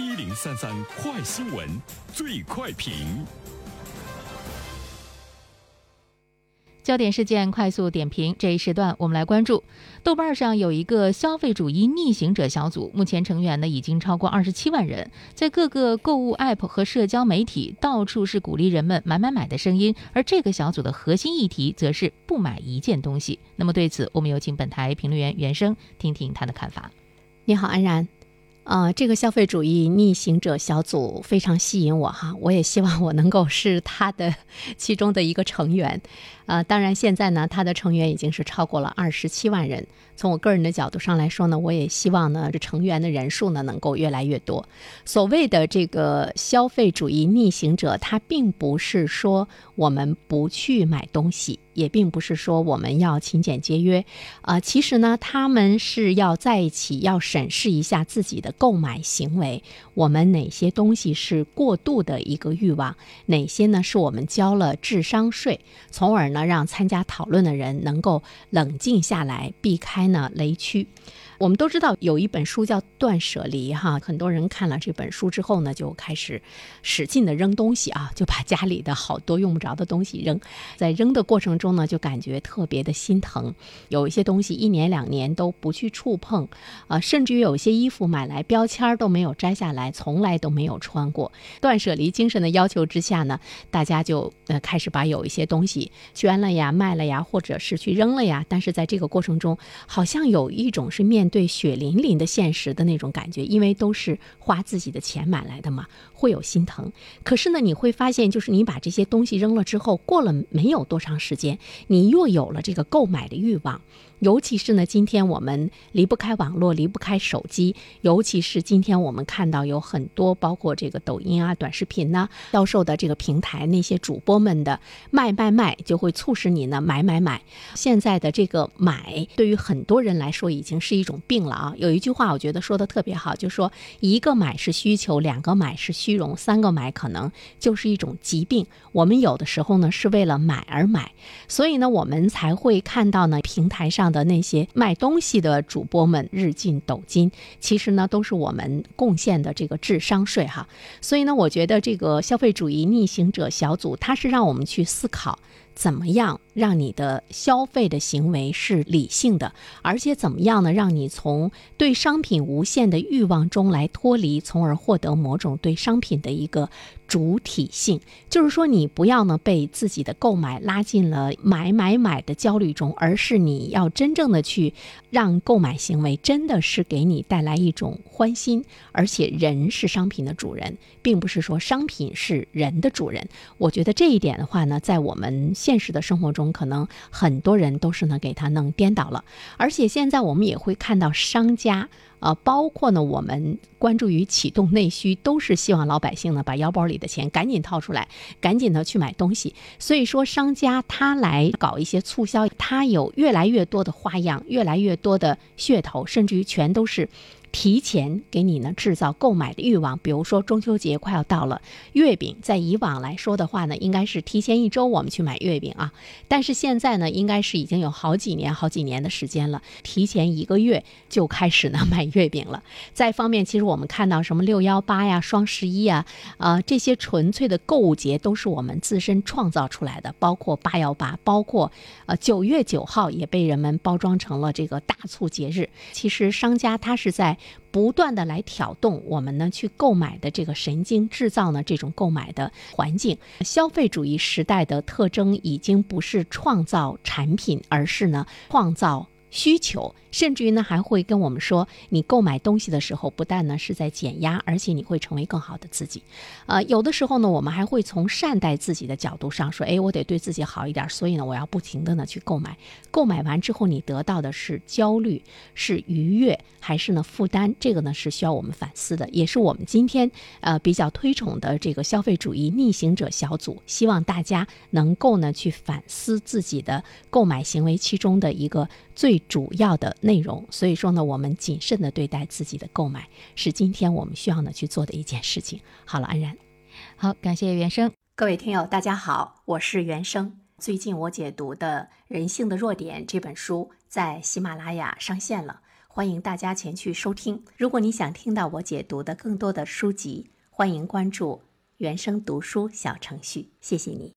一零三三快新闻，最快评。焦点事件快速点评，这一时段我们来关注。豆瓣上有一个消费主义逆行者小组，目前成员呢已经超过二十七万人，在各个购物 App 和社交媒体，到处是鼓励人们买买买的声音。而这个小组的核心议题，则是不买一件东西。那么对此，我们有请本台评论员袁生听听他的看法。你好，安然。啊，这个消费主义逆行者小组非常吸引我哈，我也希望我能够是他的 其中的一个成员。啊，当然现在呢，他的成员已经是超过了二十七万人。从我个人的角度上来说呢，我也希望呢，这成员的人数呢能够越来越多。所谓的这个消费主义逆行者，他并不是说我们不去买东西，也并不是说我们要勤俭节约。啊，其实呢，他们是要在一起要审视一下自己的购买行为，我们哪些东西是过度的一个欲望，哪些呢是我们交了智商税，从而呢让参加讨论的人能够冷静下来，避开。呢雷区。我们都知道有一本书叫《断舍离》哈，很多人看了这本书之后呢，就开始使劲的扔东西啊，就把家里的好多用不着的东西扔。在扔的过程中呢，就感觉特别的心疼。有一些东西一年两年都不去触碰啊，甚至于有些衣服买来标签都没有摘下来，从来都没有穿过。断舍离精神的要求之下呢，大家就呃开始把有一些东西了呀、卖了呀，或者是去扔了呀。但是在这个过程中，好像有一种是面对血淋淋的现实的那种感觉，因为都是花自己的钱买来的嘛，会有心疼。可是呢，你会发现，就是你把这些东西扔了之后，过了没有多长时间，你又有了这个购买的欲望。尤其是呢，今天我们离不开网络，离不开手机。尤其是今天我们看到有很多，包括这个抖音啊、短视频呐，销售的这个平台，那些主播们的卖卖卖，就会促使你呢买买买。现在的这个买，对于很多人来说已经是一种病了啊。有一句话我觉得说的特别好，就说一个买是需求，两个买是虚荣，三个买可能就是一种疾病。我们有的时候呢是为了买而买，所以呢我们才会看到呢平台上。的那些卖东西的主播们日进斗金，其实呢都是我们贡献的这个智商税哈。所以呢，我觉得这个消费主义逆行者小组，它是让我们去思考。怎么样让你的消费的行为是理性的，而且怎么样呢？让你从对商品无限的欲望中来脱离，从而获得某种对商品的一个主体性。就是说，你不要呢被自己的购买拉进了买买买的焦虑中，而是你要真正的去让购买行为真的是给你带来一种欢心，而且人是商品的主人，并不是说商品是人的主人。我觉得这一点的话呢，在我们。现实的生活中，可能很多人都是呢给他弄颠倒了，而且现在我们也会看到商家，呃，包括呢我们关注于启动内需，都是希望老百姓呢把腰包里的钱赶紧掏出来，赶紧的去买东西。所以说，商家他来搞一些促销，他有越来越多的花样，越来越多的噱头，甚至于全都是。提前给你呢制造购买的欲望，比如说中秋节快要到了，月饼在以往来说的话呢，应该是提前一周我们去买月饼啊，但是现在呢，应该是已经有好几年、好几年的时间了，提前一个月就开始呢买月饼了。再方面，其实我们看到什么六幺八呀、双十一啊，啊这些纯粹的购物节都是我们自身创造出来的，包括八幺八，包括呃九月九号也被人们包装成了这个大促节日。其实商家他是在。不断的来挑动我们呢去购买的这个神经，制造呢这种购买的环境。消费主义时代的特征已经不是创造产品，而是呢创造。需求，甚至于呢，还会跟我们说，你购买东西的时候，不但呢是在减压，而且你会成为更好的自己。呃，有的时候呢，我们还会从善待自己的角度上说，哎，我得对自己好一点，所以呢，我要不停的呢去购买。购买完之后，你得到的是焦虑，是愉悦，还是呢负担？这个呢是需要我们反思的，也是我们今天呃比较推崇的这个消费主义逆行者小组，希望大家能够呢去反思自己的购买行为其中的一个最。主要的内容，所以说呢，我们谨慎的对待自己的购买，是今天我们需要呢去做的一件事情。好了，安然，好，感谢原生，各位听友，大家好，我是原生。最近我解读的《人性的弱点》这本书在喜马拉雅上线了。欢迎大家前去收听。如果你想听到我解读的更多的书籍，欢迎关注原生读书小程序。谢谢你。